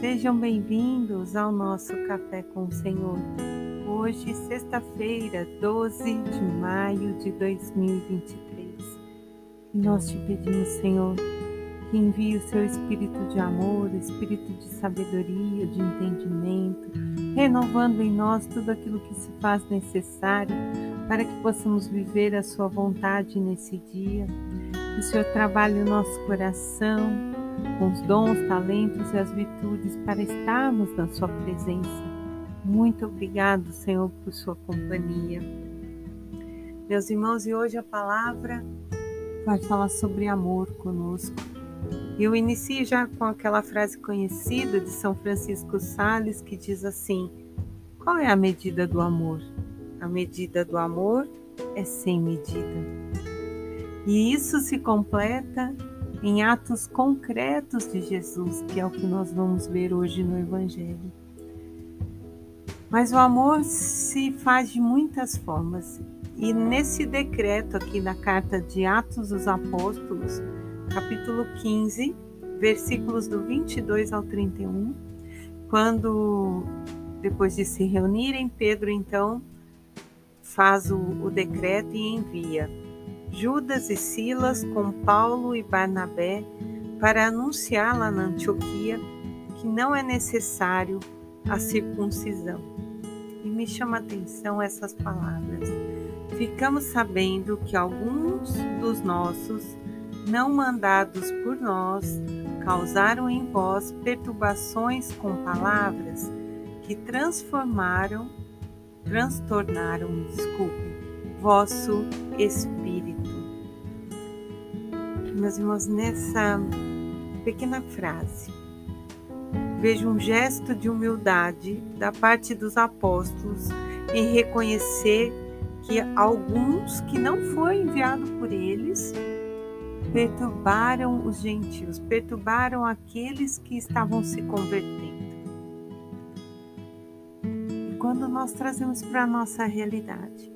Sejam bem-vindos ao nosso Café com o Senhor. Hoje, sexta-feira, 12 de maio de 2023. E nós te pedimos, Senhor, que envie o seu espírito de amor, espírito de sabedoria, de entendimento, renovando em nós tudo aquilo que se faz necessário para que possamos viver a sua vontade nesse dia. Que o Senhor trabalhe o nosso coração, com os dons, talentos e as virtudes para estarmos na Sua presença. Muito obrigado, Senhor, por Sua companhia. Meus irmãos, e hoje a palavra vai falar sobre amor conosco. Eu inicio já com aquela frase conhecida de São Francisco Sales que diz assim: Qual é a medida do amor? A medida do amor é sem medida. E isso se completa em atos concretos de Jesus, que é o que nós vamos ver hoje no Evangelho. Mas o amor se faz de muitas formas. E nesse decreto aqui na carta de Atos dos Apóstolos, capítulo 15, versículos do 22 ao 31, quando depois de se reunirem, Pedro então faz o, o decreto e envia Judas e Silas com Paulo e Barnabé para anunciar lá na Antioquia que não é necessário a circuncisão. E me chama a atenção essas palavras. Ficamos sabendo que alguns dos nossos, não mandados por nós, causaram em vós perturbações com palavras que transformaram, transtornaram, desculpe, vosso espírito meus irmãos, nessa pequena frase, vejo um gesto de humildade da parte dos apóstolos em reconhecer que alguns que não foi enviado por eles perturbaram os gentios, perturbaram aqueles que estavam se convertendo. E quando nós trazemos para a nossa realidade,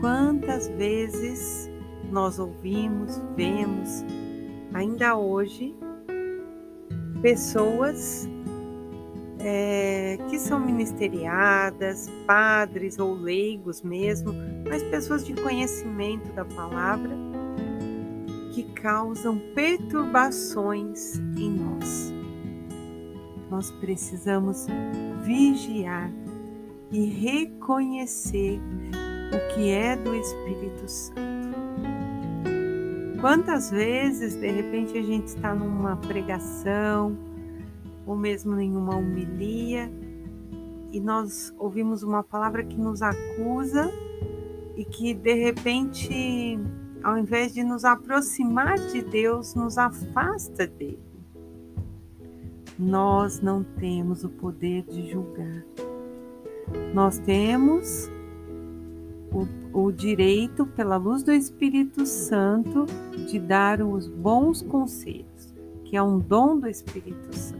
quantas vezes nós ouvimos, vemos, ainda hoje, pessoas é, que são ministeriadas, padres ou leigos mesmo, mas pessoas de conhecimento da palavra que causam perturbações em nós. Nós precisamos vigiar e reconhecer o que é do Espírito Santo. Quantas vezes, de repente, a gente está numa pregação, ou mesmo em uma homilia, e nós ouvimos uma palavra que nos acusa e que, de repente, ao invés de nos aproximar de Deus, nos afasta dele. Nós não temos o poder de julgar. Nós temos o, o direito, pela luz do Espírito Santo, de dar os bons conselhos, que é um dom do Espírito Santo.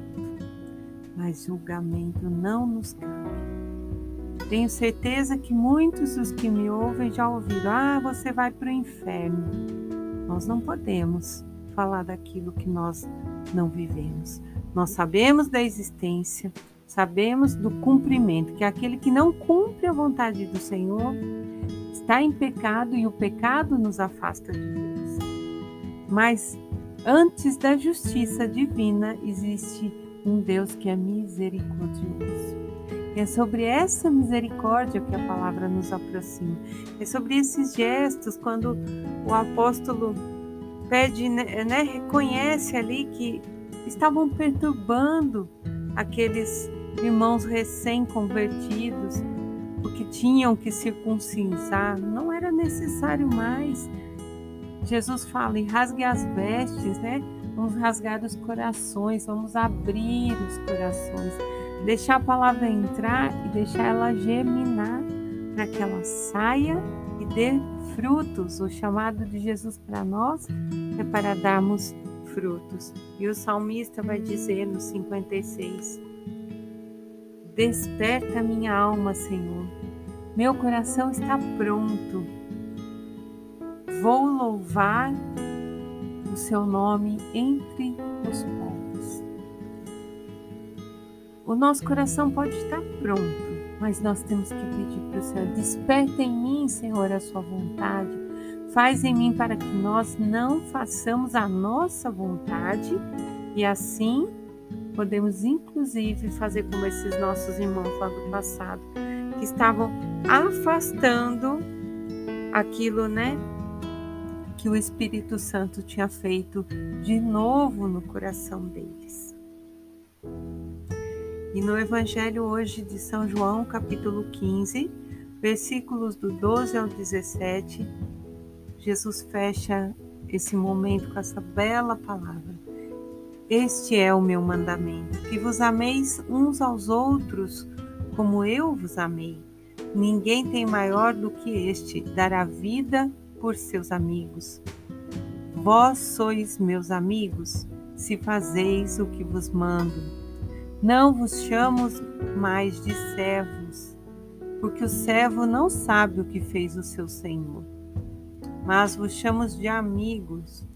Mas julgamento não nos cabe. Tenho certeza que muitos dos que me ouvem já ouviram: ah, você vai para o inferno. Nós não podemos falar daquilo que nós não vivemos. Nós sabemos da existência, sabemos do cumprimento, que aquele que não cumpre a vontade do Senhor está em pecado e o pecado nos afasta de Deus. Mas antes da justiça divina existe um Deus que é misericordioso. É sobre essa misericórdia que a palavra nos aproxima. É sobre esses gestos quando o apóstolo pede, né, né reconhece ali que estavam perturbando aqueles irmãos recém-convertidos, porque tinham que circuncisar, não era necessário mais. Jesus fala: e rasgue as vestes, né? Vamos rasgar os corações, vamos abrir os corações, deixar a palavra entrar e deixar ela germinar para que ela saia e dê frutos. O chamado de Jesus para nós é para darmos frutos. E o salmista vai dizer no 56: Desperta minha alma, Senhor. Meu coração está pronto. Vou louvar o seu nome entre os povos. o nosso coração pode estar pronto, mas nós temos que pedir para o Senhor: desperta em mim, Senhor, a sua vontade. Faz em mim para que nós não façamos a nossa vontade e assim podemos, inclusive, fazer como esses nossos irmãos lá do passado, que estavam afastando aquilo, né? Que o Espírito Santo tinha feito de novo no coração deles. E no Evangelho hoje de São João, capítulo 15, versículos do 12 ao 17, Jesus fecha esse momento com essa bela palavra. Este é o meu mandamento, que vos ameis uns aos outros como eu vos amei. Ninguém tem maior do que este, dar a vida por seus amigos. Vós sois meus amigos, se fazeis o que vos mando. Não vos chamo mais de servos, porque o servo não sabe o que fez o seu senhor. Mas vos chamo de amigos,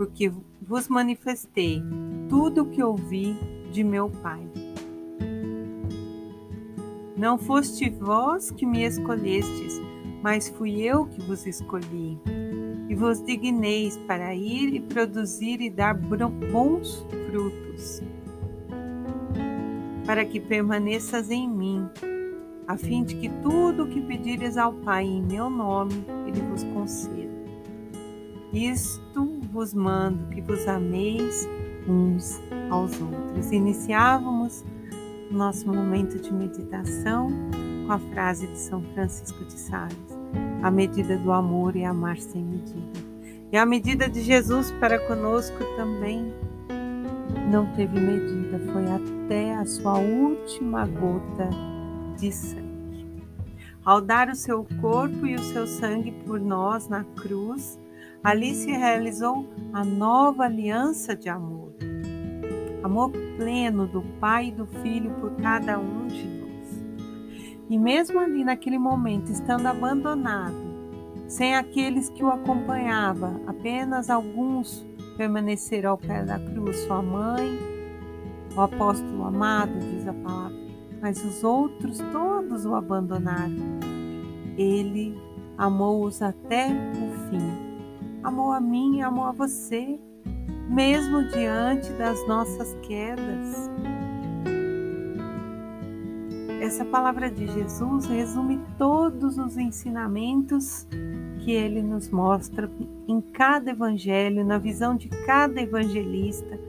porque vos manifestei tudo o que ouvi de meu Pai. Não foste vós que me escolhestes, mas fui eu que vos escolhi. E vos digneis para ir e produzir e dar bons frutos para que permaneças em mim, a fim de que tudo o que pedires ao Pai em meu nome, Ele vos conceda. Isto vos mando, que vos ameis uns aos outros. Iniciávamos nosso momento de meditação com a frase de São Francisco de Sales: A medida do amor é amar sem medida. E a medida de Jesus para conosco também não teve medida, foi até a sua última gota de sangue. Ao dar o seu corpo e o seu sangue por nós na cruz, ali se realizou a nova aliança de amor. Amor pleno do Pai e do Filho por cada um de nós. E mesmo ali naquele momento, estando abandonado, sem aqueles que o acompanhavam, apenas alguns permaneceram ao pé da cruz sua mãe, o apóstolo amado, diz a palavra, mas os outros todos o abandonaram. Ele amou-os até o fim. Amou a mim, amou a você, mesmo diante das nossas quedas. Essa palavra de Jesus resume todos os ensinamentos que ele nos mostra em cada evangelho, na visão de cada evangelista,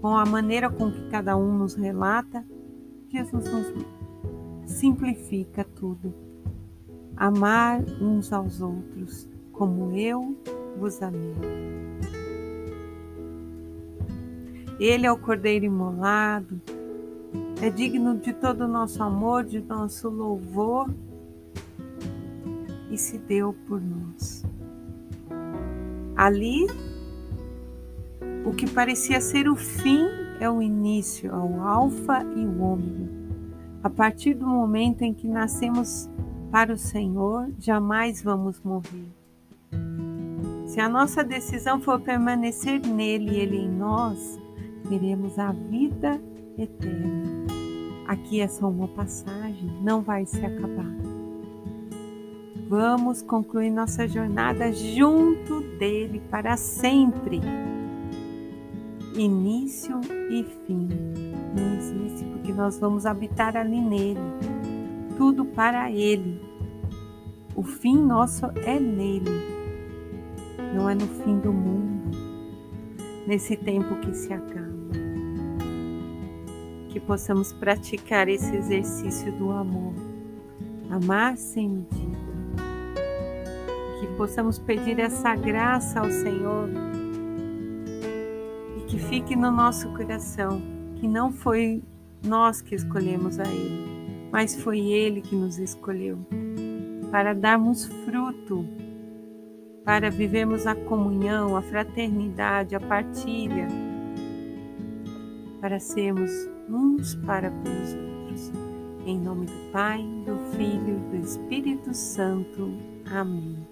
com a maneira com que cada um nos relata, Jesus nos simplifica tudo. Amar uns aos outros como eu vos amei. Ele é o Cordeiro imolado, é digno de todo o nosso amor, de nosso louvor e se deu por nós. Ali, o que parecia ser o fim é o início, é o Alfa e o Ômega. A partir do momento em que nascemos para o Senhor, jamais vamos morrer. Se a nossa decisão for permanecer nele e ele em nós, teremos a vida eterna. Aqui é só uma passagem, não vai se acabar. Vamos concluir nossa jornada junto dele para sempre. Início e fim não existe, porque nós vamos habitar ali nele. Tudo para ele. O fim nosso é nele, não é no fim do mundo, nesse tempo que se acaba. Que possamos praticar esse exercício do amor, amar sem medida que possamos pedir essa graça ao Senhor e que fique no nosso coração que não foi nós que escolhemos a Ele, mas foi Ele que nos escolheu para darmos fruto, para vivermos a comunhão, a fraternidade, a partilha, para sermos uns para com os outros. Em nome do Pai, do Filho e do Espírito Santo. Amém.